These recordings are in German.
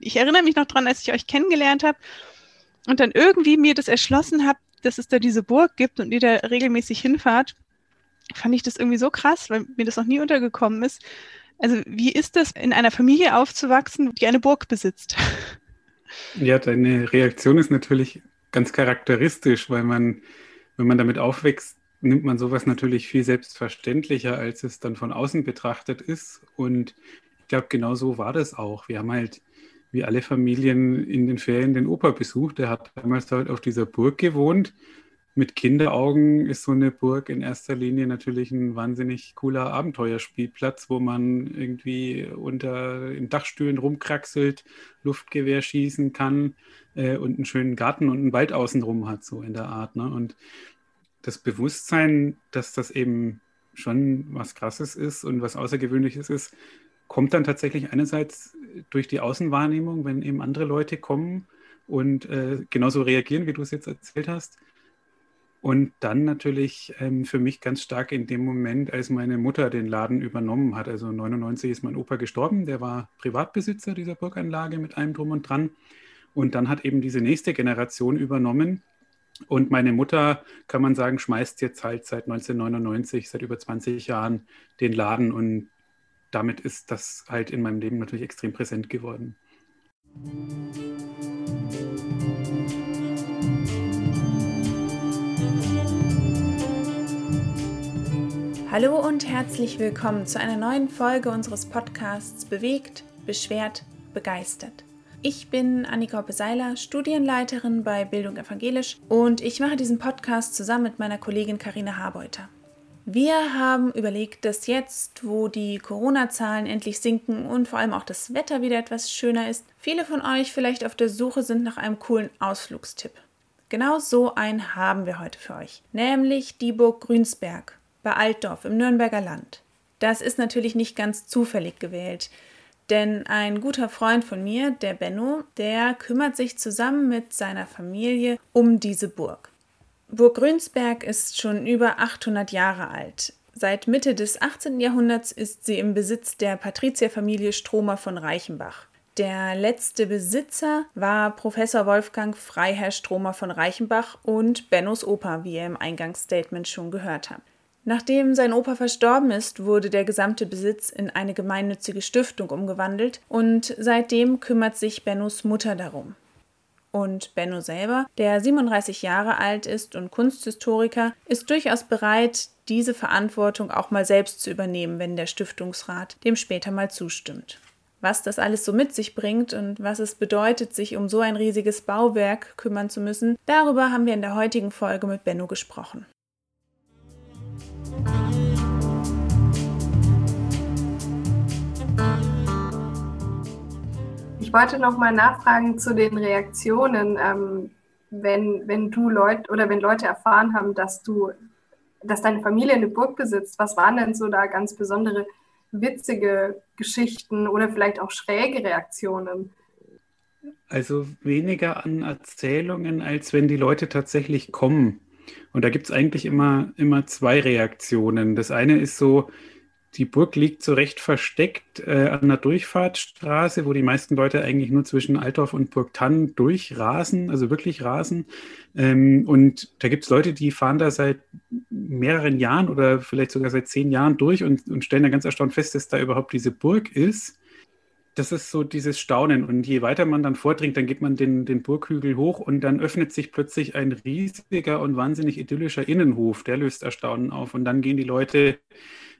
ich erinnere mich noch dran, als ich euch kennengelernt habe und dann irgendwie mir das erschlossen habe, dass es da diese Burg gibt und ihr da regelmäßig hinfahrt, fand ich das irgendwie so krass, weil mir das noch nie untergekommen ist. Also wie ist das, in einer Familie aufzuwachsen, die eine Burg besitzt? Ja, deine Reaktion ist natürlich ganz charakteristisch, weil man, wenn man damit aufwächst, nimmt man sowas natürlich viel selbstverständlicher, als es dann von außen betrachtet ist. Und ich glaube, genau so war das auch. Wir haben halt wie alle Familien in den Ferien den Opa besucht. Der hat damals halt auf dieser Burg gewohnt. Mit Kinderaugen ist so eine Burg in erster Linie natürlich ein wahnsinnig cooler Abenteuerspielplatz, wo man irgendwie unter in Dachstühlen rumkraxelt, Luftgewehr schießen kann äh, und einen schönen Garten und einen Wald außenrum hat, so in der Art. Ne? Und das Bewusstsein, dass das eben schon was Krasses ist und was Außergewöhnliches ist, kommt dann tatsächlich einerseits durch die Außenwahrnehmung, wenn eben andere Leute kommen und äh, genauso reagieren, wie du es jetzt erzählt hast. Und dann natürlich ähm, für mich ganz stark in dem Moment, als meine Mutter den Laden übernommen hat. Also 99 ist mein Opa gestorben, der war Privatbesitzer dieser Burganlage mit allem drum und dran. Und dann hat eben diese nächste Generation übernommen. Und meine Mutter, kann man sagen, schmeißt jetzt halt seit 1999, seit über 20 Jahren den Laden und damit ist das halt in meinem Leben natürlich extrem präsent geworden. Hallo und herzlich willkommen zu einer neuen Folge unseres Podcasts Bewegt, Beschwert, Begeistert. Ich bin Annika Beseiler, Studienleiterin bei Bildung Evangelisch und ich mache diesen Podcast zusammen mit meiner Kollegin Karina Harbeuter. Wir haben überlegt, dass jetzt, wo die Corona-Zahlen endlich sinken und vor allem auch das Wetter wieder etwas schöner ist, viele von euch vielleicht auf der Suche sind nach einem coolen Ausflugstipp. Genau so einen haben wir heute für euch, nämlich die Burg Grünsberg bei Altdorf im Nürnberger Land. Das ist natürlich nicht ganz zufällig gewählt, denn ein guter Freund von mir, der Benno, der kümmert sich zusammen mit seiner Familie um diese Burg. Burg Grünsberg ist schon über 800 Jahre alt. Seit Mitte des 18. Jahrhunderts ist sie im Besitz der Patrizierfamilie Stromer von Reichenbach. Der letzte Besitzer war Professor Wolfgang Freiherr Stromer von Reichenbach und Bennos Opa, wie ihr im Eingangsstatement schon gehört habt. Nachdem sein Opa verstorben ist, wurde der gesamte Besitz in eine gemeinnützige Stiftung umgewandelt und seitdem kümmert sich Bennos Mutter darum. Und Benno selber, der 37 Jahre alt ist und Kunsthistoriker, ist durchaus bereit, diese Verantwortung auch mal selbst zu übernehmen, wenn der Stiftungsrat dem später mal zustimmt. Was das alles so mit sich bringt und was es bedeutet, sich um so ein riesiges Bauwerk kümmern zu müssen, darüber haben wir in der heutigen Folge mit Benno gesprochen. Ich wollte noch mal nachfragen zu den Reaktionen, ähm, wenn, wenn du Leute oder wenn Leute erfahren haben, dass du, dass deine Familie eine Burg besitzt. Was waren denn so da ganz besondere witzige Geschichten oder vielleicht auch schräge Reaktionen? Also weniger an Erzählungen, als wenn die Leute tatsächlich kommen. Und da gibt es eigentlich immer, immer zwei Reaktionen. Das eine ist so, die Burg liegt so recht versteckt äh, an der Durchfahrtsstraße, wo die meisten Leute eigentlich nur zwischen Altdorf und Burgtann durchrasen, also wirklich rasen. Ähm, und da gibt es Leute, die fahren da seit mehreren Jahren oder vielleicht sogar seit zehn Jahren durch und, und stellen da ganz erstaunt fest, dass da überhaupt diese Burg ist. Das ist so dieses Staunen. Und je weiter man dann vordringt, dann geht man den, den Burghügel hoch und dann öffnet sich plötzlich ein riesiger und wahnsinnig idyllischer Innenhof. Der löst Erstaunen auf. Und dann gehen die Leute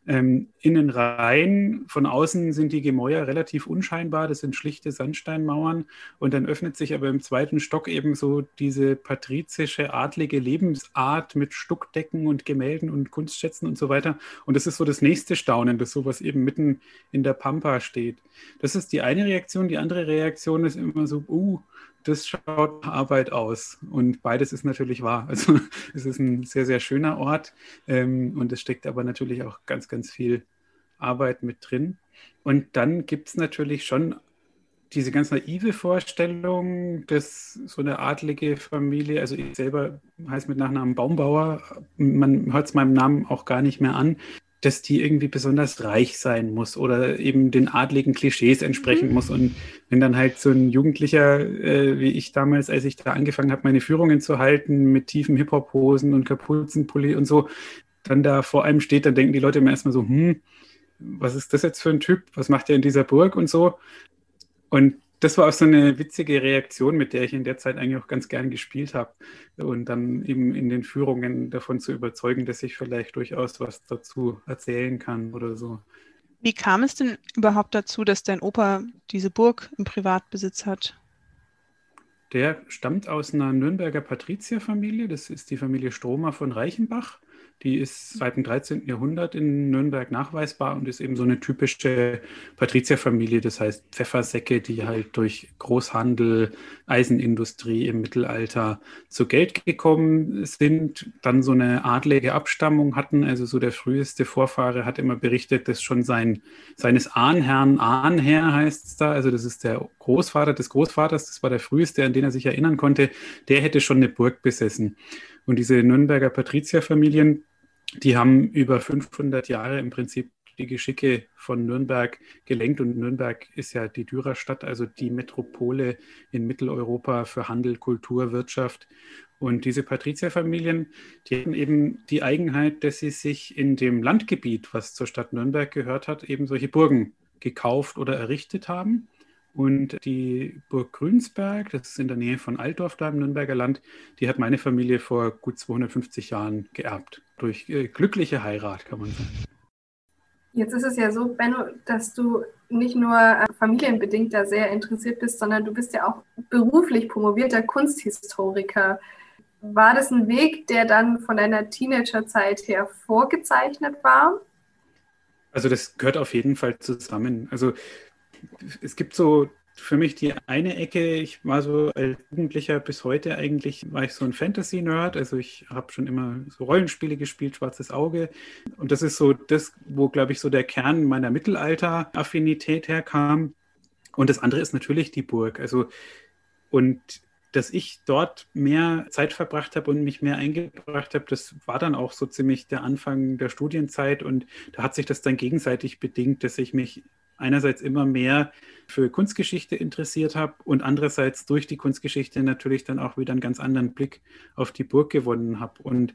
ähm, innen rein, von außen sind die Gemäuer relativ unscheinbar, das sind schlichte Sandsteinmauern und dann öffnet sich aber im zweiten Stock eben so diese patrizische, adlige Lebensart mit Stuckdecken und Gemälden und Kunstschätzen und so weiter. Und das ist so das nächste Staunen, das sowas eben mitten in der Pampa steht. Das ist die eine Reaktion. Die andere Reaktion ist immer so, uh, das schaut Arbeit aus. Und beides ist natürlich wahr. Also es ist ein sehr, sehr schöner Ort ähm, und es steckt aber natürlich auch ganz, ganz viel Arbeit mit drin. Und dann gibt es natürlich schon diese ganz naive Vorstellung, dass so eine adlige Familie, also ich selber heiße mit Nachnamen Baumbauer, man hört es meinem Namen auch gar nicht mehr an, dass die irgendwie besonders reich sein muss oder eben den adligen Klischees entsprechen mhm. muss. Und wenn dann halt so ein Jugendlicher, äh, wie ich damals, als ich da angefangen habe, meine Führungen zu halten mit tiefen Hip-Hop-Hosen und Kapuzenpulli und so, dann da vor einem steht, dann denken die Leute immer erstmal so, hm, was ist das jetzt für ein Typ? Was macht der in dieser Burg und so? Und das war auch so eine witzige Reaktion, mit der ich in der Zeit eigentlich auch ganz gern gespielt habe. Und dann eben in den Führungen davon zu überzeugen, dass ich vielleicht durchaus was dazu erzählen kann oder so. Wie kam es denn überhaupt dazu, dass dein Opa diese Burg im Privatbesitz hat? Der stammt aus einer Nürnberger Patrizierfamilie. Das ist die Familie Stromer von Reichenbach. Die ist seit dem 13. Jahrhundert in Nürnberg nachweisbar und ist eben so eine typische Patrizierfamilie, das heißt Pfeffersäcke, die halt durch Großhandel, Eisenindustrie im Mittelalter zu Geld gekommen sind, dann so eine adlige Abstammung hatten. Also so der früheste Vorfahre hat immer berichtet, dass schon sein, seines Ahnherrn, Ahnherr heißt es da, also das ist der Großvater des Großvaters, das war der früheste, an den er sich erinnern konnte, der hätte schon eine Burg besessen. Und diese Nürnberger Patrizierfamilien, die haben über 500 Jahre im Prinzip die Geschicke von Nürnberg gelenkt. Und Nürnberg ist ja die Dürerstadt, also die Metropole in Mitteleuropa für Handel, Kultur, Wirtschaft. Und diese Patrizierfamilien, die hatten eben die Eigenheit, dass sie sich in dem Landgebiet, was zur Stadt Nürnberg gehört hat, eben solche Burgen gekauft oder errichtet haben. Und die Burg Grünsberg, das ist in der Nähe von Altdorf da im Nürnberger Land, die hat meine Familie vor gut 250 Jahren geerbt. Durch äh, glückliche Heirat, kann man sagen. Jetzt ist es ja so, Benno, dass du nicht nur äh, familienbedingt da sehr interessiert bist, sondern du bist ja auch beruflich promovierter Kunsthistoriker. War das ein Weg, der dann von deiner Teenagerzeit her vorgezeichnet war? Also das gehört auf jeden Fall zusammen. Also es gibt so für mich die eine Ecke, ich war so als Jugendlicher bis heute eigentlich, war ich so ein Fantasy-Nerd. Also ich habe schon immer so Rollenspiele gespielt, Schwarzes Auge. Und das ist so das, wo, glaube ich, so der Kern meiner Mittelalter-Affinität herkam. Und das andere ist natürlich die Burg. Also, und dass ich dort mehr Zeit verbracht habe und mich mehr eingebracht habe, das war dann auch so ziemlich der Anfang der Studienzeit und da hat sich das dann gegenseitig bedingt, dass ich mich einerseits immer mehr für Kunstgeschichte interessiert habe und andererseits durch die Kunstgeschichte natürlich dann auch wieder einen ganz anderen Blick auf die Burg gewonnen habe. Und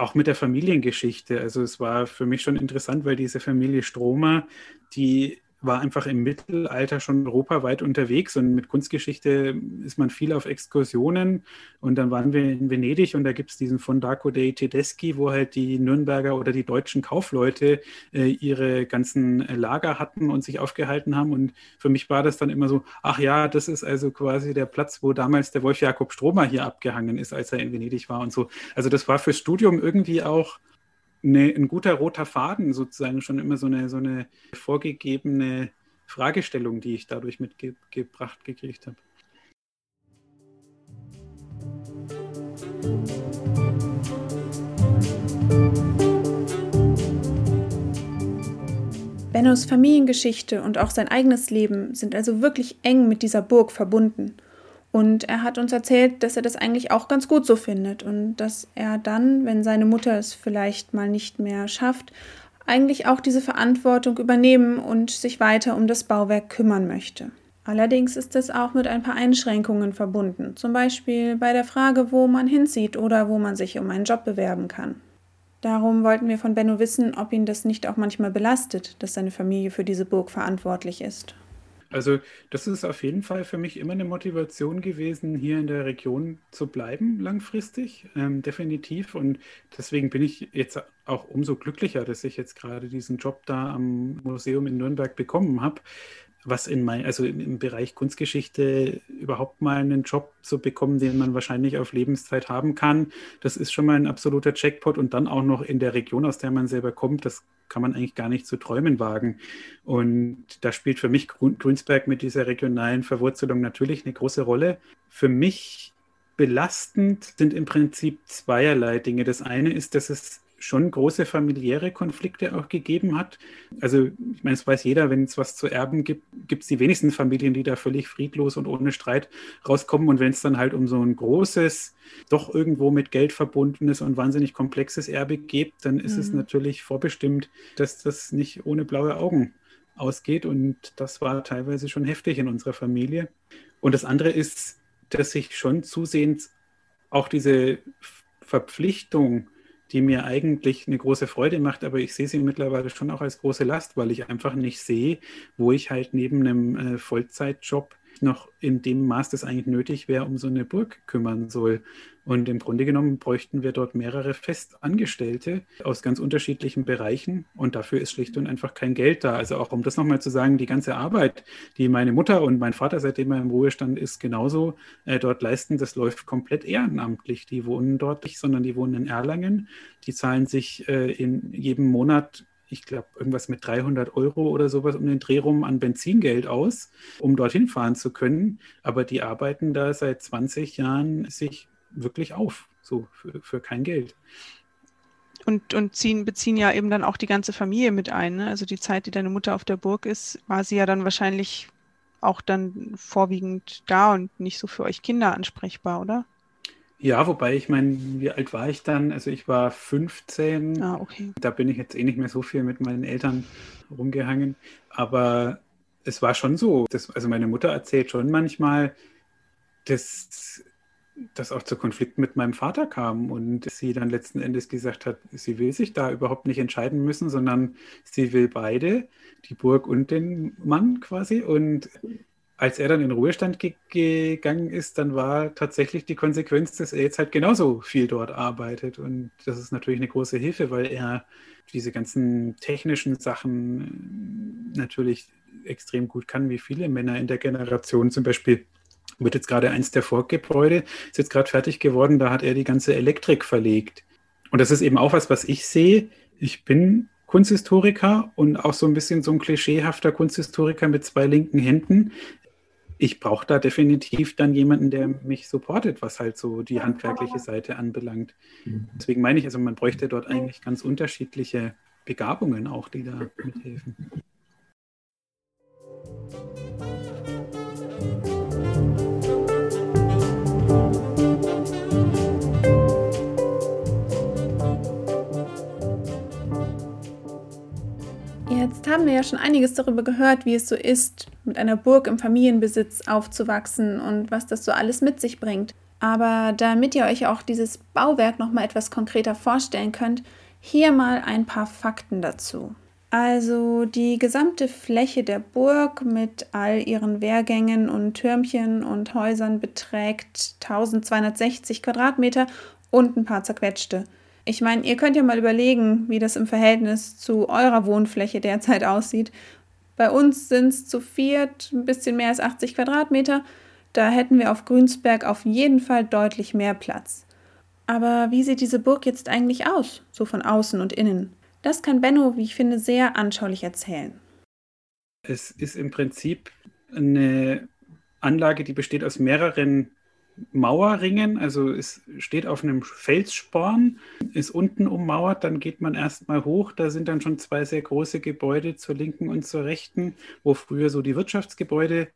auch mit der Familiengeschichte. Also es war für mich schon interessant, weil diese Familie Stromer, die war einfach im Mittelalter schon europaweit unterwegs und mit Kunstgeschichte ist man viel auf Exkursionen. Und dann waren wir in Venedig und da gibt es diesen Fondaco dei Tedeschi, wo halt die Nürnberger oder die deutschen Kaufleute äh, ihre ganzen Lager hatten und sich aufgehalten haben. Und für mich war das dann immer so, ach ja, das ist also quasi der Platz, wo damals der Wolf Jakob Stromer hier abgehangen ist, als er in Venedig war und so. Also das war fürs Studium irgendwie auch eine, ein guter roter Faden sozusagen, schon immer so eine, so eine vorgegebene Fragestellung, die ich dadurch mitgebracht gekriegt habe. Bennos Familiengeschichte und auch sein eigenes Leben sind also wirklich eng mit dieser Burg verbunden. Und er hat uns erzählt, dass er das eigentlich auch ganz gut so findet und dass er dann, wenn seine Mutter es vielleicht mal nicht mehr schafft, eigentlich auch diese Verantwortung übernehmen und sich weiter um das Bauwerk kümmern möchte. Allerdings ist es auch mit ein paar Einschränkungen verbunden, zum Beispiel bei der Frage, wo man hinzieht oder wo man sich um einen Job bewerben kann. Darum wollten wir von Benno wissen, ob ihn das nicht auch manchmal belastet, dass seine Familie für diese Burg verantwortlich ist. Also das ist auf jeden Fall für mich immer eine Motivation gewesen, hier in der Region zu bleiben, langfristig, ähm, definitiv. Und deswegen bin ich jetzt auch umso glücklicher, dass ich jetzt gerade diesen Job da am Museum in Nürnberg bekommen habe, was in mein, also im Bereich Kunstgeschichte überhaupt mal einen Job zu bekommen, den man wahrscheinlich auf Lebenszeit haben kann, das ist schon mal ein absoluter Jackpot und dann auch noch in der Region, aus der man selber kommt, das kann man eigentlich gar nicht zu träumen wagen. Und da spielt für mich Grünsberg mit dieser regionalen Verwurzelung natürlich eine große Rolle. Für mich belastend sind im Prinzip zweierlei Dinge. Das eine ist, dass es schon große familiäre Konflikte auch gegeben hat. Also ich meine, es weiß jeder, wenn es was zu erben gibt, gibt es die wenigsten Familien, die da völlig friedlos und ohne Streit rauskommen. Und wenn es dann halt um so ein großes, doch irgendwo mit Geld verbundenes und wahnsinnig komplexes Erbe geht, dann ist mhm. es natürlich vorbestimmt, dass das nicht ohne blaue Augen ausgeht. Und das war teilweise schon heftig in unserer Familie. Und das andere ist, dass sich schon zusehends auch diese Verpflichtung, die mir eigentlich eine große Freude macht, aber ich sehe sie mittlerweile schon auch als große Last, weil ich einfach nicht sehe, wo ich halt neben einem äh, Vollzeitjob noch in dem Maß, das eigentlich nötig wäre, um so eine Burg kümmern soll. Und im Grunde genommen bräuchten wir dort mehrere Festangestellte aus ganz unterschiedlichen Bereichen. Und dafür ist schlicht und einfach kein Geld da. Also auch um das nochmal zu sagen, die ganze Arbeit, die meine Mutter und mein Vater, seitdem er im Ruhestand ist, genauso äh, dort leisten, das läuft komplett ehrenamtlich. Die wohnen dort nicht, sondern die wohnen in Erlangen. Die zahlen sich äh, in jedem Monat ich glaube, irgendwas mit 300 Euro oder sowas um den Dreh rum an Benzingeld aus, um dorthin fahren zu können. Aber die arbeiten da seit 20 Jahren sich wirklich auf, so für, für kein Geld. Und, und ziehen, beziehen ja eben dann auch die ganze Familie mit ein. Ne? Also die Zeit, die deine Mutter auf der Burg ist, war sie ja dann wahrscheinlich auch dann vorwiegend da und nicht so für euch Kinder ansprechbar, oder? Ja, wobei ich meine, wie alt war ich dann? Also ich war 15. Ah, okay. Da bin ich jetzt eh nicht mehr so viel mit meinen Eltern rumgehangen. Aber es war schon so. Dass, also meine Mutter erzählt schon manchmal, dass das auch zu Konflikten mit meinem Vater kam und sie dann letzten Endes gesagt hat, sie will sich da überhaupt nicht entscheiden müssen, sondern sie will beide, die Burg und den Mann quasi. Und als er dann in Ruhestand ge gegangen ist, dann war tatsächlich die Konsequenz, dass er jetzt halt genauso viel dort arbeitet. Und das ist natürlich eine große Hilfe, weil er diese ganzen technischen Sachen natürlich extrem gut kann, wie viele Männer in der Generation. Zum Beispiel wird jetzt gerade eins der Vorgebäude, ist jetzt gerade fertig geworden, da hat er die ganze Elektrik verlegt. Und das ist eben auch was, was ich sehe. Ich bin Kunsthistoriker und auch so ein bisschen so ein klischeehafter Kunsthistoriker mit zwei linken Händen ich brauche da definitiv dann jemanden, der mich supportet, was halt so die handwerkliche Seite anbelangt. Mhm. Deswegen meine ich, also man bräuchte dort eigentlich ganz unterschiedliche Begabungen auch, die da mithelfen. Jetzt haben wir ja schon einiges darüber gehört, wie es so ist, mit einer Burg im Familienbesitz aufzuwachsen und was das so alles mit sich bringt. Aber damit ihr euch auch dieses Bauwerk noch mal etwas konkreter vorstellen könnt, hier mal ein paar Fakten dazu. Also die gesamte Fläche der Burg mit all ihren Wehrgängen und Türmchen und Häusern beträgt 1260 Quadratmeter und ein paar zerquetschte. Ich meine, ihr könnt ja mal überlegen, wie das im Verhältnis zu eurer Wohnfläche derzeit aussieht. Bei uns sind es zu viert ein bisschen mehr als 80 Quadratmeter. Da hätten wir auf Grünsberg auf jeden Fall deutlich mehr Platz. Aber wie sieht diese Burg jetzt eigentlich aus, so von außen und innen? Das kann Benno, wie ich finde, sehr anschaulich erzählen. Es ist im Prinzip eine Anlage, die besteht aus mehreren Mauerringen, also es steht auf einem Felssporn, ist unten ummauert, dann geht man erstmal hoch, da sind dann schon zwei sehr große Gebäude zur linken und zur rechten, wo früher so die Wirtschaftsgebäude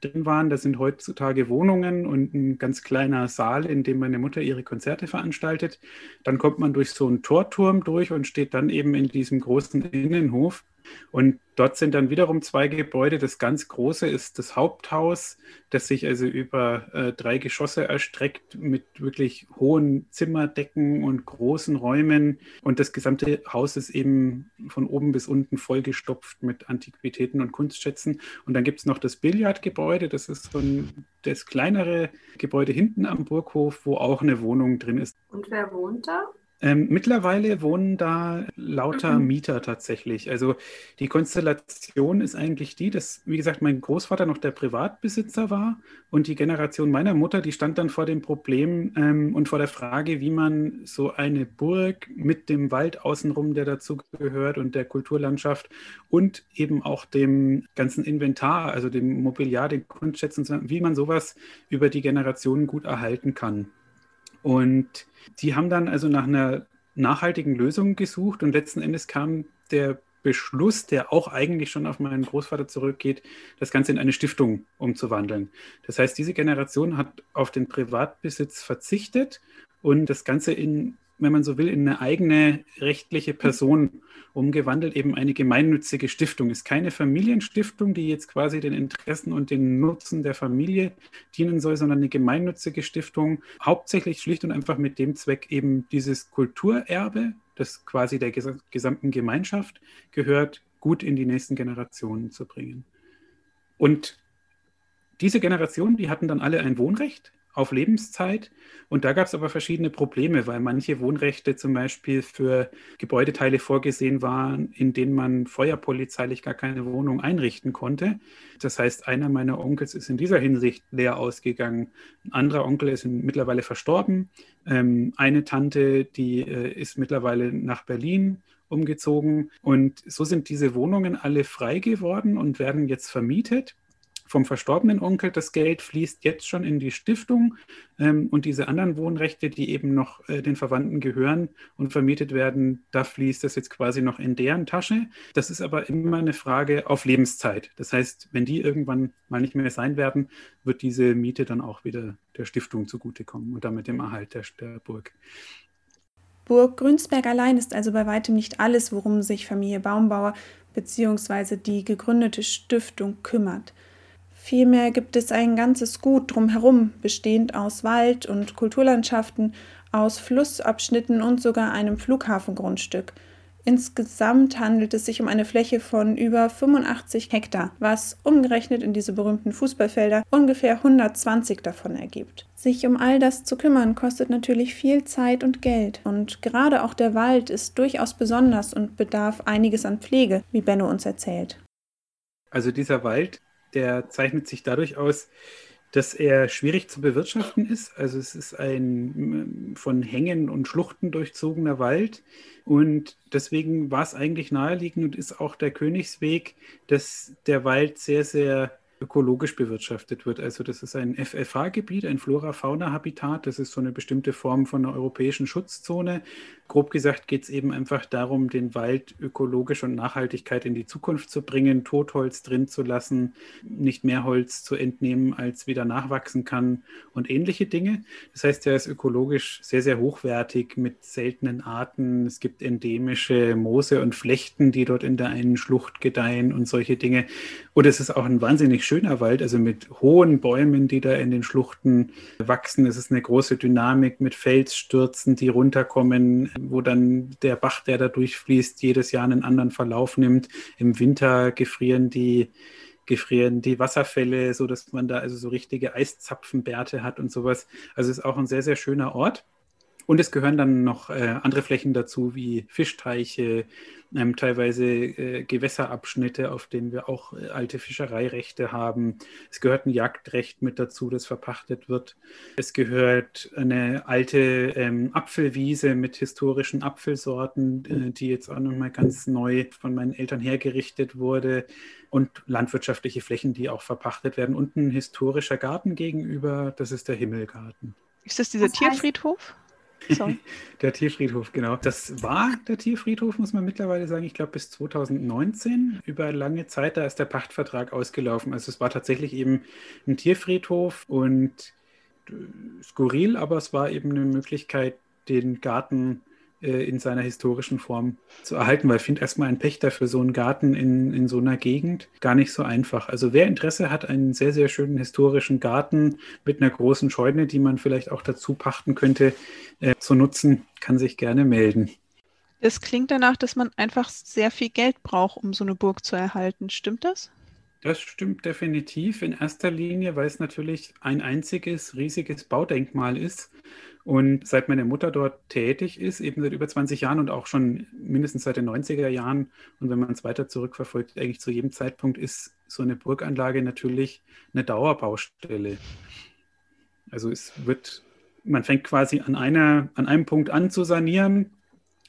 drin waren. Das sind heutzutage Wohnungen und ein ganz kleiner Saal, in dem meine Mutter ihre Konzerte veranstaltet. Dann kommt man durch so einen Torturm durch und steht dann eben in diesem großen Innenhof. Und dort sind dann wiederum zwei Gebäude. Das ganz große ist das Haupthaus, das sich also über äh, drei Geschosse erstreckt mit wirklich hohen Zimmerdecken und großen Räumen. Und das gesamte Haus ist eben von oben bis unten vollgestopft mit Antiquitäten und Kunstschätzen. Und dann gibt es noch das Billardgebäude. Das ist so ein, das kleinere Gebäude hinten am Burghof, wo auch eine Wohnung drin ist. Und wer wohnt da? Ähm, mittlerweile wohnen da lauter mhm. Mieter tatsächlich. Also die Konstellation ist eigentlich die, dass, wie gesagt, mein Großvater noch der Privatbesitzer war und die Generation meiner Mutter, die stand dann vor dem Problem ähm, und vor der Frage, wie man so eine Burg mit dem Wald außenrum, der dazu gehört und der Kulturlandschaft und eben auch dem ganzen Inventar, also dem Mobiliar, den Kunstschätzen, wie man sowas über die Generationen gut erhalten kann. Und die haben dann also nach einer nachhaltigen Lösungen gesucht und letzten Endes kam der Beschluss, der auch eigentlich schon auf meinen Großvater zurückgeht, das Ganze in eine Stiftung umzuwandeln. Das heißt, diese Generation hat auf den Privatbesitz verzichtet und das Ganze in, wenn man so will, in eine eigene rechtliche Person umgewandelt, eben eine gemeinnützige Stiftung. Ist keine Familienstiftung, die jetzt quasi den Interessen und den Nutzen der Familie dienen soll, sondern eine gemeinnützige Stiftung, hauptsächlich schlicht und einfach mit dem Zweck, eben dieses Kulturerbe, das quasi der gesamten Gemeinschaft gehört, gut in die nächsten Generationen zu bringen. Und diese Generationen, die hatten dann alle ein Wohnrecht auf Lebenszeit. Und da gab es aber verschiedene Probleme, weil manche Wohnrechte zum Beispiel für Gebäudeteile vorgesehen waren, in denen man feuerpolizeilich gar keine Wohnung einrichten konnte. Das heißt, einer meiner Onkels ist in dieser Hinsicht leer ausgegangen. Ein anderer Onkel ist mittlerweile verstorben. Ähm, eine Tante, die äh, ist mittlerweile nach Berlin umgezogen. Und so sind diese Wohnungen alle frei geworden und werden jetzt vermietet vom verstorbenen Onkel. Das Geld fließt jetzt schon in die Stiftung ähm, und diese anderen Wohnrechte, die eben noch äh, den Verwandten gehören und vermietet werden, da fließt das jetzt quasi noch in deren Tasche. Das ist aber immer eine Frage auf Lebenszeit. Das heißt, wenn die irgendwann mal nicht mehr sein werden, wird diese Miete dann auch wieder der Stiftung zugutekommen und damit dem Erhalt der, der Burg. Burg Grünsberg allein ist also bei weitem nicht alles, worum sich Familie Baumbauer bzw. die gegründete Stiftung kümmert. Vielmehr gibt es ein ganzes Gut drumherum, bestehend aus Wald und Kulturlandschaften, aus Flussabschnitten und sogar einem Flughafengrundstück. Insgesamt handelt es sich um eine Fläche von über 85 Hektar, was umgerechnet in diese berühmten Fußballfelder ungefähr 120 davon ergibt. Sich um all das zu kümmern kostet natürlich viel Zeit und Geld und gerade auch der Wald ist durchaus besonders und bedarf einiges an Pflege, wie Benno uns erzählt. Also dieser Wald der zeichnet sich dadurch aus, dass er schwierig zu bewirtschaften ist. Also es ist ein von Hängen und Schluchten durchzogener Wald. Und deswegen war es eigentlich naheliegend und ist auch der Königsweg, dass der Wald sehr, sehr ökologisch bewirtschaftet wird. Also das ist ein FFH-Gebiet, ein Flora-Fauna-Habitat. Das ist so eine bestimmte Form von einer europäischen Schutzzone. Grob gesagt geht es eben einfach darum, den Wald ökologisch und Nachhaltigkeit in die Zukunft zu bringen, Totholz drin zu lassen, nicht mehr Holz zu entnehmen, als wieder nachwachsen kann und ähnliche Dinge. Das heißt, er ist ökologisch sehr, sehr hochwertig mit seltenen Arten. Es gibt endemische Moose und Flechten, die dort in der einen Schlucht gedeihen und solche Dinge. Und es ist auch ein wahnsinnig schöner Wald, also mit hohen Bäumen, die da in den Schluchten wachsen. Es ist eine große Dynamik mit Felsstürzen, die runterkommen, wo dann der Bach, der da durchfließt, jedes Jahr einen anderen Verlauf nimmt. Im Winter gefrieren die gefrieren die Wasserfälle, so dass man da also so richtige Eiszapfenbärte hat und sowas. Also es ist auch ein sehr, sehr schöner Ort. Und es gehören dann noch äh, andere Flächen dazu, wie Fischteiche, ähm, teilweise äh, Gewässerabschnitte, auf denen wir auch äh, alte Fischereirechte haben. Es gehört ein Jagdrecht mit dazu, das verpachtet wird. Es gehört eine alte ähm, Apfelwiese mit historischen Apfelsorten, äh, die jetzt auch nochmal ganz neu von meinen Eltern hergerichtet wurde. Und landwirtschaftliche Flächen, die auch verpachtet werden. Und ein historischer Garten gegenüber, das ist der Himmelgarten. Ist das dieser das heißt, Tierfriedhof? der Tierfriedhof, genau. Das war der Tierfriedhof, muss man mittlerweile sagen. Ich glaube, bis 2019 über lange Zeit, da ist der Pachtvertrag ausgelaufen. Also es war tatsächlich eben ein Tierfriedhof und äh, skurril, aber es war eben eine Möglichkeit, den Garten äh, in seiner historischen Form zu erhalten, weil ich finde erstmal ein Pächter für so einen Garten in, in so einer Gegend gar nicht so einfach. Also wer Interesse hat, einen sehr, sehr schönen historischen Garten mit einer großen Scheune, die man vielleicht auch dazu pachten könnte, äh, zu nutzen, kann sich gerne melden. Es klingt danach, dass man einfach sehr viel Geld braucht, um so eine Burg zu erhalten. Stimmt das? Das stimmt definitiv. In erster Linie, weil es natürlich ein einziges riesiges Baudenkmal ist und seit meine Mutter dort tätig ist, eben seit über 20 Jahren und auch schon mindestens seit den 90er Jahren, und wenn man es weiter zurückverfolgt, eigentlich zu jedem Zeitpunkt ist so eine Burganlage natürlich eine Dauerbaustelle. Also es wird, man fängt quasi an, einer, an einem Punkt an zu sanieren,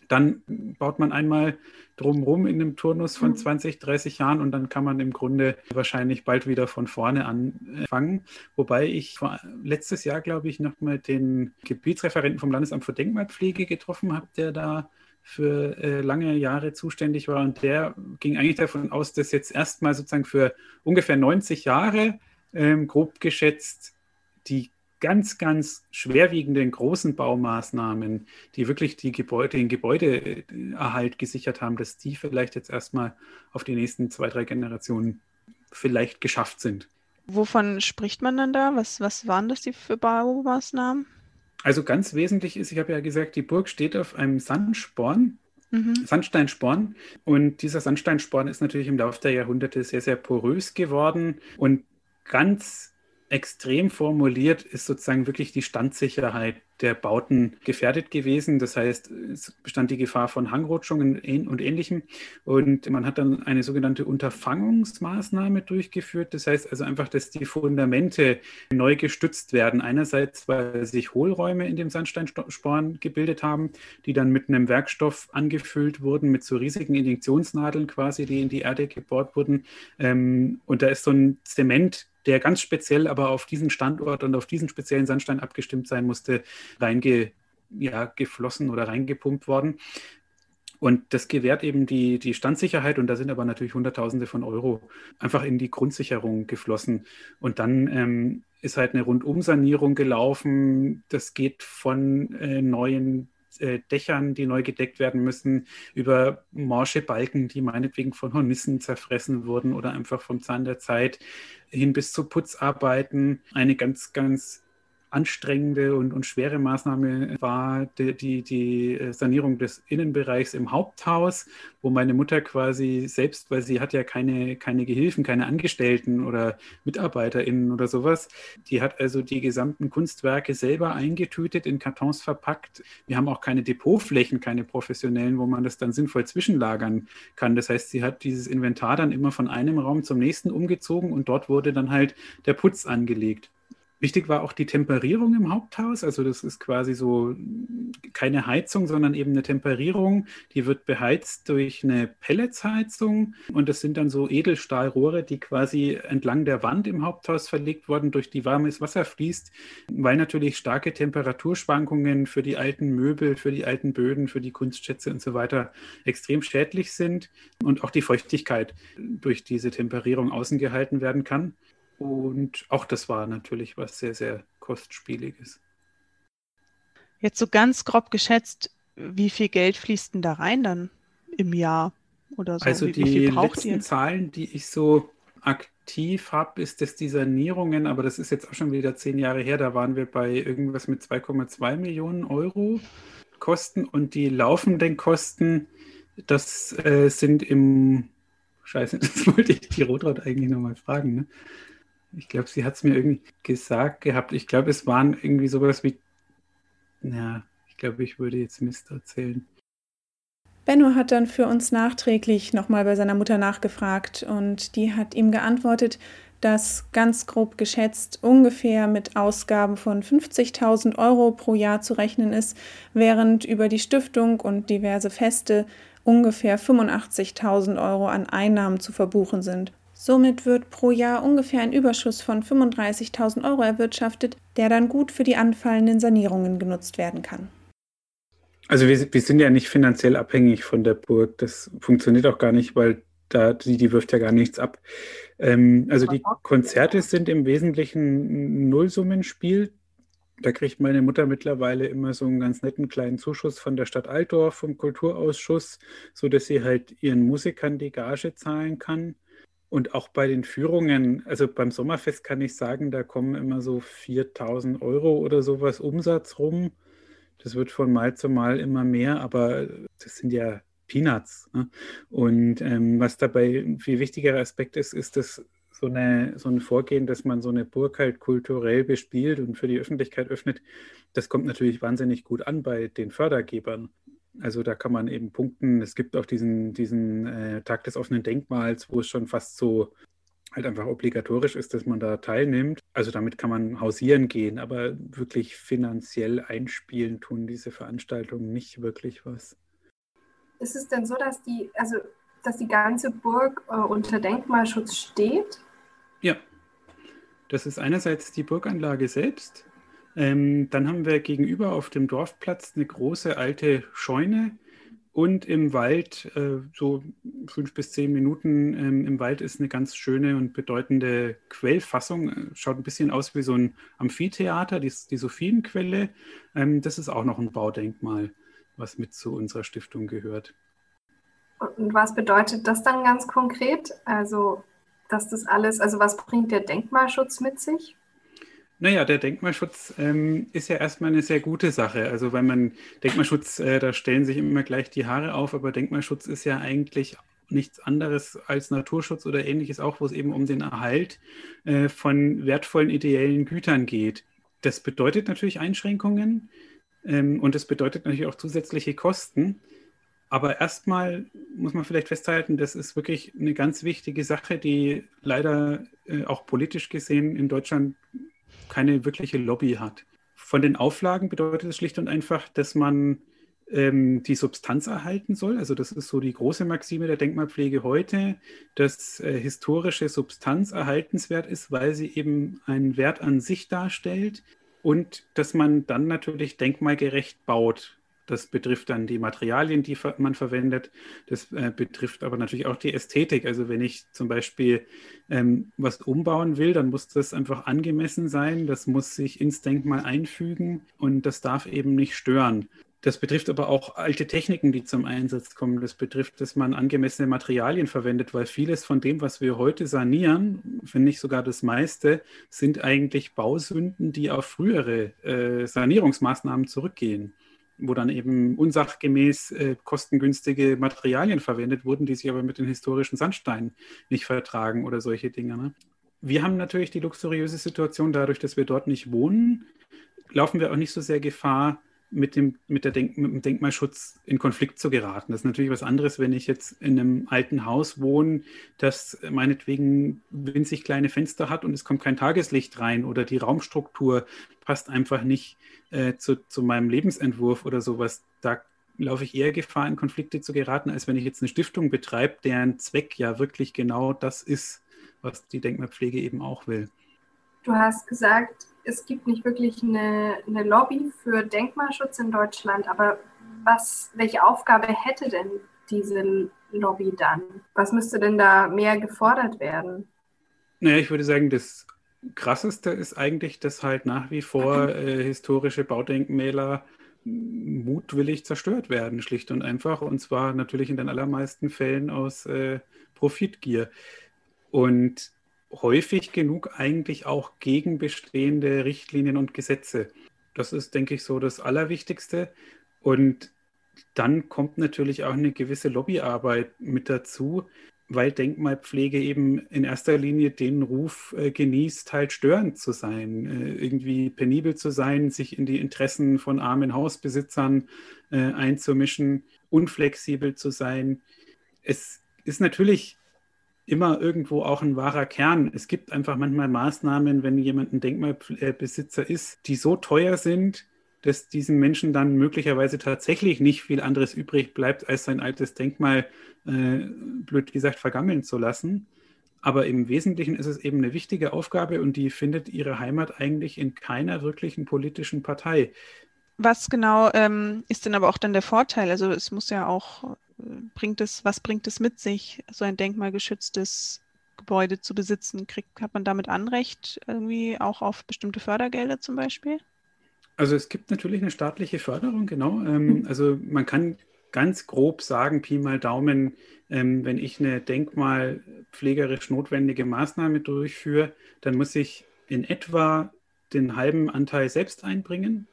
Dann baut man einmal drumherum in einem Turnus von 20, mhm. 30 Jahren und dann kann man im Grunde wahrscheinlich bald wieder von vorne anfangen. Wobei ich letztes Jahr, glaube ich, noch mal den Gebietsreferenten vom Landesamt für Denkmalpflege getroffen habe, der da für äh, lange Jahre zuständig war. Und der ging eigentlich davon aus, dass jetzt erstmal sozusagen für ungefähr 90 Jahre ähm, grob geschätzt die ganz, ganz schwerwiegenden großen Baumaßnahmen, die wirklich die Gebäude, den Gebäudeerhalt gesichert haben, dass die vielleicht jetzt erstmal auf die nächsten zwei, drei Generationen vielleicht geschafft sind. Wovon spricht man dann da? Was, was waren das die für Baumaßnahmen? Also ganz wesentlich ist, ich habe ja gesagt, die Burg steht auf einem Sandsporn, mhm. Sandsteinsporn. Und dieser Sandsteinsporn ist natürlich im Laufe der Jahrhunderte sehr, sehr porös geworden. Und ganz extrem formuliert ist sozusagen wirklich die Standsicherheit der Bauten gefährdet gewesen. Das heißt, es bestand die Gefahr von Hangrutschungen und ähnlichem. Und man hat dann eine sogenannte Unterfangungsmaßnahme durchgeführt. Das heißt also einfach, dass die Fundamente neu gestützt werden. Einerseits, weil sich Hohlräume in dem Sandsteinsporn gebildet haben, die dann mit einem Werkstoff angefüllt wurden, mit so riesigen Injektionsnadeln quasi, die in die Erde gebohrt wurden. Ähm, und da ist so ein Zement der ganz speziell aber auf diesen Standort und auf diesen speziellen Sandstein abgestimmt sein musste, reingeflossen ja, oder reingepumpt worden. Und das gewährt eben die, die Standsicherheit und da sind aber natürlich Hunderttausende von Euro einfach in die Grundsicherung geflossen. Und dann ähm, ist halt eine Rundumsanierung gelaufen. Das geht von äh, neuen äh, Dächern, die neu gedeckt werden müssen, über morsche Balken, die meinetwegen von Hornissen zerfressen wurden oder einfach vom Zahn der Zeit, hin bis zu Putzarbeiten. Eine ganz, ganz anstrengende und, und schwere Maßnahme war die, die, die, äh, Sanierung des Innenbereichs im Haupthaus, wo meine Mutter quasi selbst, weil sie hat ja keine, keine Gehilfen, keine Angestellten oder MitarbeiterInnen oder sowas, die hat also die gesamten Kunstwerke selber eingetütet, in Kartons verpackt. Wir haben auch keine Depotflächen, keine professionellen, wo man das dann sinnvoll zwischenlagern kann. Das heißt, sie hat dieses Inventar dann immer von einem Raum zum nächsten umgezogen und dort wurde dann halt der Putz angelegt. Wichtig war auch die Temperierung im Haupthaus. Also das ist quasi so keine Heizung, sondern eben eine Temperierung. Die wird beheizt durch eine Pelletsheizung. Und das sind dann so Edelstahlrohre, die quasi entlang der Wand im Haupthaus verlegt wurden, durch die warmes Wasser fließt, weil natürlich starke Temperaturschwankungen für die alten Möbel, für die alten Böden, für die Kunstschätze und so weiter extrem schädlich sind und auch die Feuchtigkeit durch diese Temperierung außen gehalten werden kann. Und auch das war natürlich was sehr, sehr kostspieliges. Jetzt so ganz grob geschätzt, wie viel Geld fließt denn da rein dann im Jahr oder so? Also wie, die wie letzten ihr? Zahlen, die ich so aktiv habe, ist das die Sanierungen, aber das ist jetzt auch schon wieder zehn Jahre her, da waren wir bei irgendwas mit 2,2 Millionen Euro Kosten und die laufenden Kosten, das äh, sind im Scheiße, das wollte ich die Rotraut eigentlich nochmal fragen. Ne? Ich glaube, sie hat es mir irgendwie gesagt gehabt. Ich glaube, es waren irgendwie sowas wie, ja, ich glaube, ich würde jetzt Mist erzählen. Benno hat dann für uns nachträglich nochmal bei seiner Mutter nachgefragt und die hat ihm geantwortet, dass ganz grob geschätzt ungefähr mit Ausgaben von 50.000 Euro pro Jahr zu rechnen ist, während über die Stiftung und diverse Feste ungefähr 85.000 Euro an Einnahmen zu verbuchen sind. Somit wird pro Jahr ungefähr ein Überschuss von 35.000 Euro erwirtschaftet, der dann gut für die anfallenden Sanierungen genutzt werden kann. Also wir, wir sind ja nicht finanziell abhängig von der Burg. Das funktioniert auch gar nicht, weil da, die, die wirft ja gar nichts ab. Ähm, also die Konzerte sind im Wesentlichen ein Nullsummenspiel. Da kriegt meine Mutter mittlerweile immer so einen ganz netten kleinen Zuschuss von der Stadt Altdorf, vom Kulturausschuss, sodass sie halt ihren Musikern die Gage zahlen kann. Und auch bei den Führungen, also beim Sommerfest kann ich sagen, da kommen immer so 4000 Euro oder sowas Umsatz rum. Das wird von Mal zu Mal immer mehr, aber das sind ja Peanuts. Ne? Und ähm, was dabei ein viel wichtigerer Aspekt ist, ist dass so, eine, so ein Vorgehen, dass man so eine Burg halt kulturell bespielt und für die Öffentlichkeit öffnet. Das kommt natürlich wahnsinnig gut an bei den Fördergebern. Also da kann man eben punkten. Es gibt auch diesen, diesen äh, Tag des offenen Denkmals, wo es schon fast so halt einfach obligatorisch ist, dass man da teilnimmt. Also damit kann man hausieren gehen, aber wirklich finanziell einspielen tun diese Veranstaltungen nicht wirklich was. ist es denn so, dass die, also dass die ganze Burg äh, unter Denkmalschutz steht? Ja, das ist einerseits die Burganlage selbst. Ähm, dann haben wir gegenüber auf dem Dorfplatz eine große alte Scheune und im Wald, äh, so fünf bis zehn Minuten ähm, im Wald, ist eine ganz schöne und bedeutende Quellfassung. Schaut ein bisschen aus wie so ein Amphitheater, die, die Sophienquelle. Ähm, das ist auch noch ein Baudenkmal, was mit zu unserer Stiftung gehört. Und was bedeutet das dann ganz konkret? Also, dass das alles, also was bringt der Denkmalschutz mit sich? Naja, der Denkmalschutz ähm, ist ja erstmal eine sehr gute Sache. Also wenn man Denkmalschutz, äh, da stellen sich immer gleich die Haare auf, aber Denkmalschutz ist ja eigentlich nichts anderes als Naturschutz oder ähnliches, auch wo es eben um den Erhalt äh, von wertvollen ideellen Gütern geht. Das bedeutet natürlich Einschränkungen ähm, und es bedeutet natürlich auch zusätzliche Kosten. Aber erstmal muss man vielleicht festhalten, das ist wirklich eine ganz wichtige Sache, die leider äh, auch politisch gesehen in Deutschland keine wirkliche Lobby hat. Von den Auflagen bedeutet es schlicht und einfach, dass man ähm, die Substanz erhalten soll. Also das ist so die große Maxime der Denkmalpflege heute, dass äh, historische Substanz erhaltenswert ist, weil sie eben einen Wert an sich darstellt und dass man dann natürlich denkmalgerecht baut. Das betrifft dann die Materialien, die man verwendet. Das äh, betrifft aber natürlich auch die Ästhetik. Also wenn ich zum Beispiel ähm, was umbauen will, dann muss das einfach angemessen sein. Das muss sich ins Denkmal einfügen und das darf eben nicht stören. Das betrifft aber auch alte Techniken, die zum Einsatz kommen. Das betrifft, dass man angemessene Materialien verwendet, weil vieles von dem, was wir heute sanieren, wenn nicht sogar das meiste, sind eigentlich Bausünden, die auf frühere äh, Sanierungsmaßnahmen zurückgehen wo dann eben unsachgemäß äh, kostengünstige Materialien verwendet wurden, die sich aber mit den historischen Sandsteinen nicht vertragen oder solche Dinge. Ne? Wir haben natürlich die luxuriöse Situation, dadurch, dass wir dort nicht wohnen, laufen wir auch nicht so sehr Gefahr, mit dem, mit, der Denk mit dem Denkmalschutz in Konflikt zu geraten. Das ist natürlich was anderes, wenn ich jetzt in einem alten Haus wohne, das meinetwegen winzig kleine Fenster hat und es kommt kein Tageslicht rein oder die Raumstruktur passt einfach nicht äh, zu, zu meinem Lebensentwurf oder sowas. Da laufe ich eher Gefahr, in Konflikte zu geraten, als wenn ich jetzt eine Stiftung betreibe, deren Zweck ja wirklich genau das ist, was die Denkmalpflege eben auch will. Du hast gesagt, es gibt nicht wirklich eine, eine Lobby für Denkmalschutz in Deutschland, aber was, welche Aufgabe hätte denn diese Lobby dann? Was müsste denn da mehr gefordert werden? Naja, ich würde sagen, das Krasseste ist eigentlich, dass halt nach wie vor äh, historische Baudenkmäler mutwillig zerstört werden, schlicht und einfach. Und zwar natürlich in den allermeisten Fällen aus äh, Profitgier. Und häufig genug eigentlich auch gegen bestehende Richtlinien und Gesetze. Das ist, denke ich, so das Allerwichtigste. Und dann kommt natürlich auch eine gewisse Lobbyarbeit mit dazu, weil Denkmalpflege eben in erster Linie den Ruf äh, genießt, halt störend zu sein, äh, irgendwie penibel zu sein, sich in die Interessen von armen Hausbesitzern äh, einzumischen, unflexibel zu sein. Es ist natürlich immer irgendwo auch ein wahrer Kern. Es gibt einfach manchmal Maßnahmen, wenn jemand ein Denkmalbesitzer ist, die so teuer sind, dass diesen Menschen dann möglicherweise tatsächlich nicht viel anderes übrig bleibt, als sein altes Denkmal, äh, blöd gesagt, vergammeln zu lassen. Aber im Wesentlichen ist es eben eine wichtige Aufgabe und die findet ihre Heimat eigentlich in keiner wirklichen politischen Partei. Was genau ähm, ist denn aber auch dann der Vorteil? Also es muss ja auch bringt es, was bringt es mit sich, so ein denkmalgeschütztes Gebäude zu besitzen? Kriegt, hat man damit Anrecht irgendwie auch auf bestimmte Fördergelder zum Beispiel? Also es gibt natürlich eine staatliche Förderung, genau. Ähm, mhm. Also man kann ganz grob sagen, Pi mal Daumen, ähm, wenn ich eine denkmalpflegerisch notwendige Maßnahme durchführe, dann muss ich in etwa den halben Anteil selbst einbringen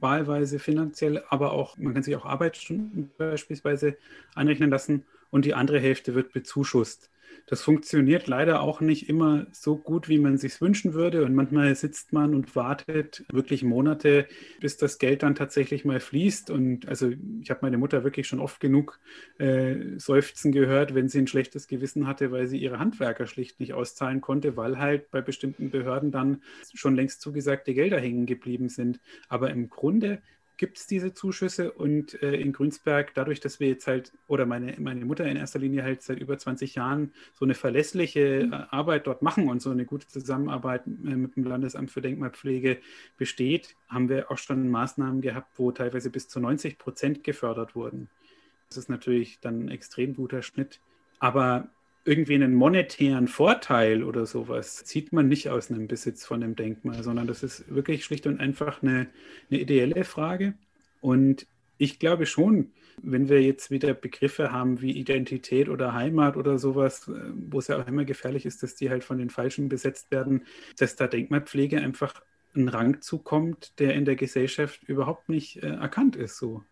wahlweise finanziell, aber auch, man kann sich auch Arbeitsstunden beispielsweise anrechnen lassen und die andere Hälfte wird bezuschusst. Das funktioniert leider auch nicht immer so gut, wie man sich wünschen würde. Und manchmal sitzt man und wartet wirklich Monate, bis das Geld dann tatsächlich mal fließt. Und also ich habe meine Mutter wirklich schon oft genug äh, Seufzen gehört, wenn sie ein schlechtes Gewissen hatte, weil sie ihre Handwerker schlicht nicht auszahlen konnte, weil halt bei bestimmten Behörden dann schon längst zugesagte Gelder hängen geblieben sind. Aber im Grunde gibt es diese Zuschüsse und äh, in Grünsberg, dadurch, dass wir jetzt halt, oder meine, meine Mutter in erster Linie halt seit über 20 Jahren so eine verlässliche mhm. äh, Arbeit dort machen und so eine gute Zusammenarbeit äh, mit dem Landesamt für Denkmalpflege besteht, haben wir auch schon Maßnahmen gehabt, wo teilweise bis zu 90 Prozent gefördert wurden. Das ist natürlich dann ein extrem guter Schnitt. Aber irgendwie einen monetären Vorteil oder sowas zieht man nicht aus einem Besitz von einem Denkmal, sondern das ist wirklich schlicht und einfach eine, eine ideelle Frage. Und ich glaube schon, wenn wir jetzt wieder Begriffe haben wie Identität oder Heimat oder sowas, äh, wo es ja auch immer gefährlich ist, dass die halt von den Falschen besetzt werden, dass da Denkmalpflege einfach einen Rang zukommt, der in der Gesellschaft überhaupt nicht äh, erkannt ist. So.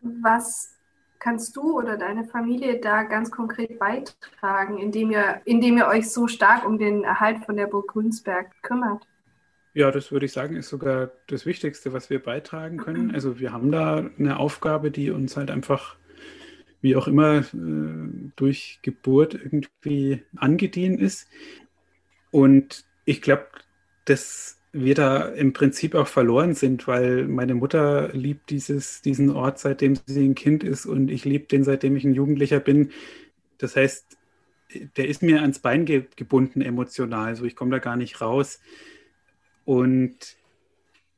Was kannst du oder deine Familie da ganz konkret beitragen, indem ihr, indem ihr euch so stark um den Erhalt von der Burg Grünsberg kümmert? Ja, das würde ich sagen, ist sogar das Wichtigste, was wir beitragen können. Mhm. Also wir haben da eine Aufgabe, die uns halt einfach, wie auch immer, äh, durch Geburt irgendwie angedient ist. Und ich glaube, das wir da im Prinzip auch verloren sind, weil meine Mutter liebt dieses, diesen Ort, seitdem sie ein Kind ist und ich liebe den, seitdem ich ein Jugendlicher bin. Das heißt, der ist mir ans Bein ge gebunden emotional, also ich komme da gar nicht raus. Und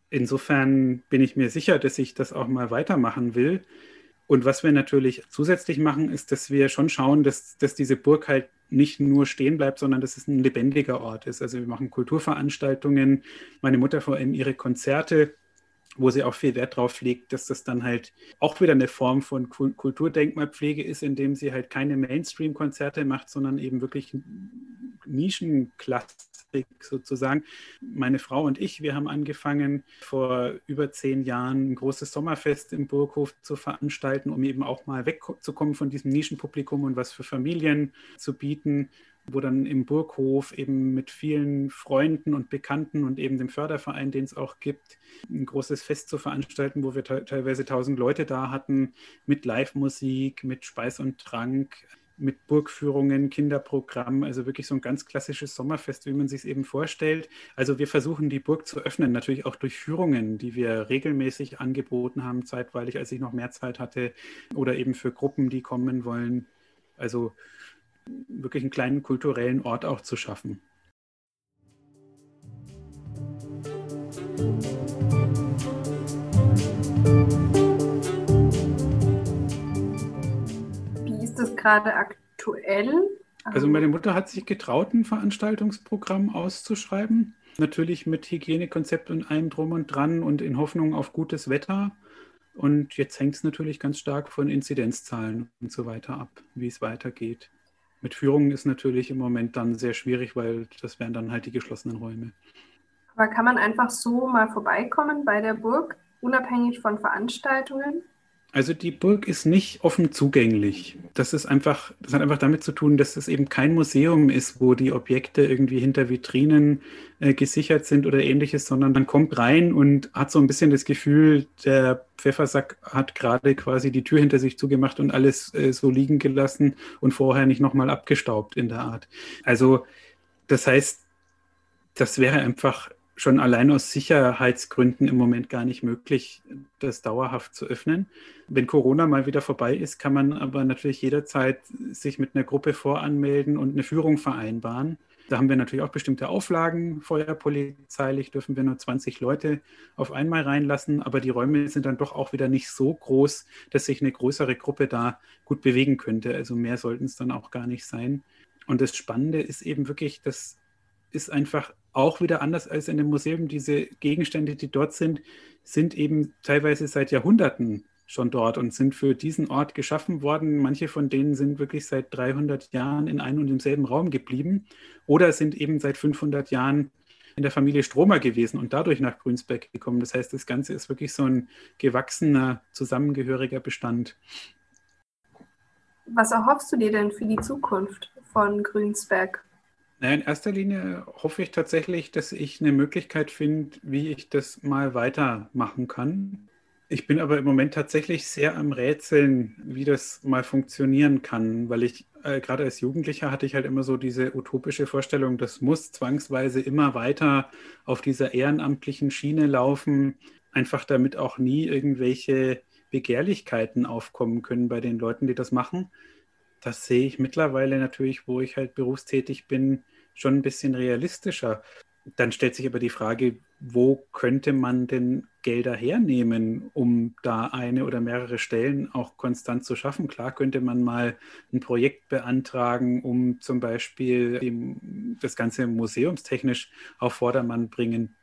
insofern bin ich mir sicher, dass ich das auch mal weitermachen will. Und was wir natürlich zusätzlich machen, ist, dass wir schon schauen, dass, dass diese Burg halt nicht nur stehen bleibt, sondern dass es ein lebendiger Ort ist. Also wir machen Kulturveranstaltungen, meine Mutter vor allem ihre Konzerte, wo sie auch viel Wert drauf legt, dass das dann halt auch wieder eine Form von Kulturdenkmalpflege ist, indem sie halt keine Mainstream-Konzerte macht, sondern eben wirklich Nischenklassik sozusagen. Meine Frau und ich, wir haben angefangen, vor über zehn Jahren ein großes Sommerfest im Burghof zu veranstalten, um eben auch mal wegzukommen von diesem Nischenpublikum und was für Familien zu bieten wo dann im Burghof eben mit vielen Freunden und Bekannten und eben dem Förderverein, den es auch gibt, ein großes Fest zu veranstalten, wo wir teilweise tausend Leute da hatten, mit Live-Musik, mit Speis und Trank, mit Burgführungen, Kinderprogramm, also wirklich so ein ganz klassisches Sommerfest, wie man sich es eben vorstellt. Also wir versuchen die Burg zu öffnen, natürlich auch durch Führungen, die wir regelmäßig angeboten haben, zeitweilig, als ich noch mehr Zeit hatte, oder eben für Gruppen, die kommen wollen. Also wirklich einen kleinen kulturellen Ort auch zu schaffen. Gerade aktuell? Also meine Mutter hat sich getraut, ein Veranstaltungsprogramm auszuschreiben. Natürlich mit Hygienekonzept und allem drum und dran und in Hoffnung auf gutes Wetter. Und jetzt hängt es natürlich ganz stark von Inzidenzzahlen und so weiter ab, wie es weitergeht. Mit Führungen ist natürlich im Moment dann sehr schwierig, weil das wären dann halt die geschlossenen Räume. Aber kann man einfach so mal vorbeikommen bei der Burg, unabhängig von Veranstaltungen? Also die Burg ist nicht offen zugänglich. Das ist einfach, das hat einfach damit zu tun, dass es eben kein Museum ist, wo die Objekte irgendwie hinter Vitrinen äh, gesichert sind oder ähnliches, sondern man kommt rein und hat so ein bisschen das Gefühl, der Pfeffersack hat gerade quasi die Tür hinter sich zugemacht und alles äh, so liegen gelassen und vorher nicht nochmal abgestaubt in der Art. Also das heißt, das wäre einfach schon allein aus Sicherheitsgründen im Moment gar nicht möglich, das dauerhaft zu öffnen. Wenn Corona mal wieder vorbei ist, kann man aber natürlich jederzeit sich mit einer Gruppe voranmelden und eine Führung vereinbaren. Da haben wir natürlich auch bestimmte Auflagen. Feuerpolizeilich dürfen wir nur 20 Leute auf einmal reinlassen, aber die Räume sind dann doch auch wieder nicht so groß, dass sich eine größere Gruppe da gut bewegen könnte. Also mehr sollten es dann auch gar nicht sein. Und das Spannende ist eben wirklich, dass ist einfach auch wieder anders als in dem Museum. Diese Gegenstände, die dort sind, sind eben teilweise seit Jahrhunderten schon dort und sind für diesen Ort geschaffen worden. Manche von denen sind wirklich seit 300 Jahren in einem und demselben Raum geblieben oder sind eben seit 500 Jahren in der Familie Stromer gewesen und dadurch nach Grünsberg gekommen. Das heißt, das Ganze ist wirklich so ein gewachsener, zusammengehöriger Bestand. Was erhoffst du dir denn für die Zukunft von Grünsberg? In erster Linie hoffe ich tatsächlich, dass ich eine Möglichkeit finde, wie ich das mal weitermachen kann. Ich bin aber im Moment tatsächlich sehr am Rätseln, wie das mal funktionieren kann, weil ich äh, gerade als Jugendlicher hatte ich halt immer so diese utopische Vorstellung, das muss zwangsweise immer weiter auf dieser ehrenamtlichen Schiene laufen. einfach damit auch nie irgendwelche Begehrlichkeiten aufkommen können bei den Leuten, die das machen. Das sehe ich mittlerweile natürlich, wo ich halt berufstätig bin, schon ein bisschen realistischer. Dann stellt sich aber die Frage, wo könnte man denn Gelder hernehmen, um da eine oder mehrere Stellen auch konstant zu schaffen? Klar könnte man mal ein Projekt beantragen, um zum Beispiel das Ganze museumstechnisch auf Vordermann bringen.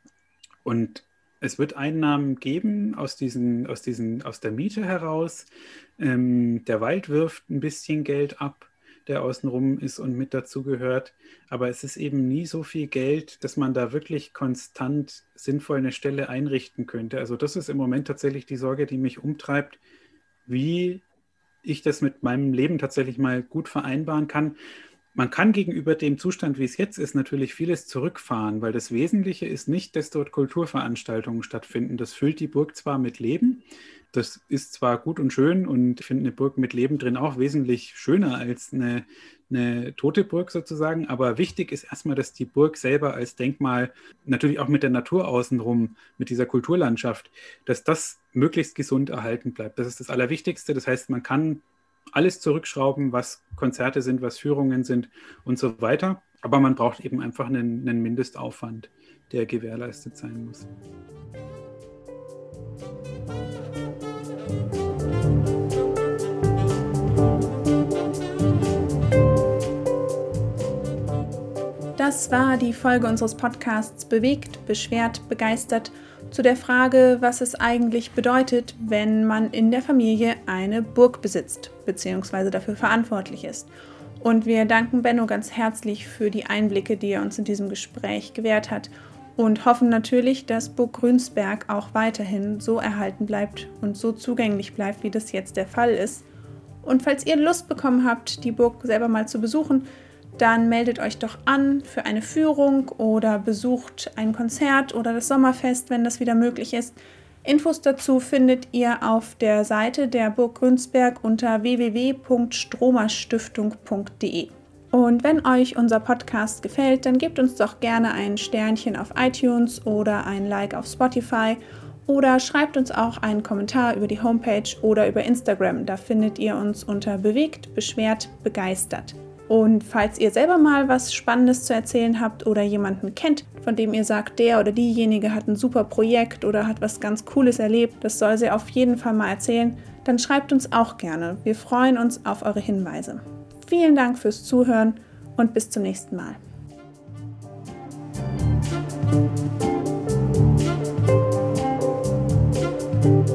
Und es wird Einnahmen geben aus, diesen, aus, diesen, aus der Miete heraus. Ähm, der Wald wirft ein bisschen Geld ab der außenrum ist und mit dazugehört. Aber es ist eben nie so viel Geld, dass man da wirklich konstant sinnvoll eine Stelle einrichten könnte. Also das ist im Moment tatsächlich die Sorge, die mich umtreibt, wie ich das mit meinem Leben tatsächlich mal gut vereinbaren kann. Man kann gegenüber dem Zustand, wie es jetzt ist, natürlich vieles zurückfahren, weil das Wesentliche ist nicht, dass dort Kulturveranstaltungen stattfinden. Das füllt die Burg zwar mit Leben, das ist zwar gut und schön und ich finde eine Burg mit Leben drin auch wesentlich schöner als eine, eine tote Burg sozusagen, aber wichtig ist erstmal, dass die Burg selber als Denkmal, natürlich auch mit der Natur außenrum, mit dieser Kulturlandschaft, dass das möglichst gesund erhalten bleibt. Das ist das Allerwichtigste. Das heißt, man kann alles zurückschrauben, was Konzerte sind, was Führungen sind und so weiter. Aber man braucht eben einfach einen, einen Mindestaufwand, der gewährleistet sein muss. Das war die Folge unseres Podcasts Bewegt, beschwert, begeistert zu der Frage, was es eigentlich bedeutet, wenn man in der Familie eine Burg besitzt bzw. dafür verantwortlich ist. Und wir danken Benno ganz herzlich für die Einblicke, die er uns in diesem Gespräch gewährt hat und hoffen natürlich, dass Burg Grünsberg auch weiterhin so erhalten bleibt und so zugänglich bleibt, wie das jetzt der Fall ist. Und falls ihr Lust bekommen habt, die Burg selber mal zu besuchen, dann meldet euch doch an für eine Führung oder besucht ein Konzert oder das Sommerfest, wenn das wieder möglich ist. Infos dazu findet ihr auf der Seite der Burg Grünsberg unter www.stromerstiftung.de. Und wenn euch unser Podcast gefällt, dann gebt uns doch gerne ein Sternchen auf iTunes oder ein Like auf Spotify oder schreibt uns auch einen Kommentar über die Homepage oder über Instagram. Da findet ihr uns unter bewegt, beschwert, begeistert. Und falls ihr selber mal was Spannendes zu erzählen habt oder jemanden kennt, von dem ihr sagt, der oder diejenige hat ein super Projekt oder hat was ganz Cooles erlebt, das soll sie auf jeden Fall mal erzählen, dann schreibt uns auch gerne. Wir freuen uns auf eure Hinweise. Vielen Dank fürs Zuhören und bis zum nächsten Mal. Thank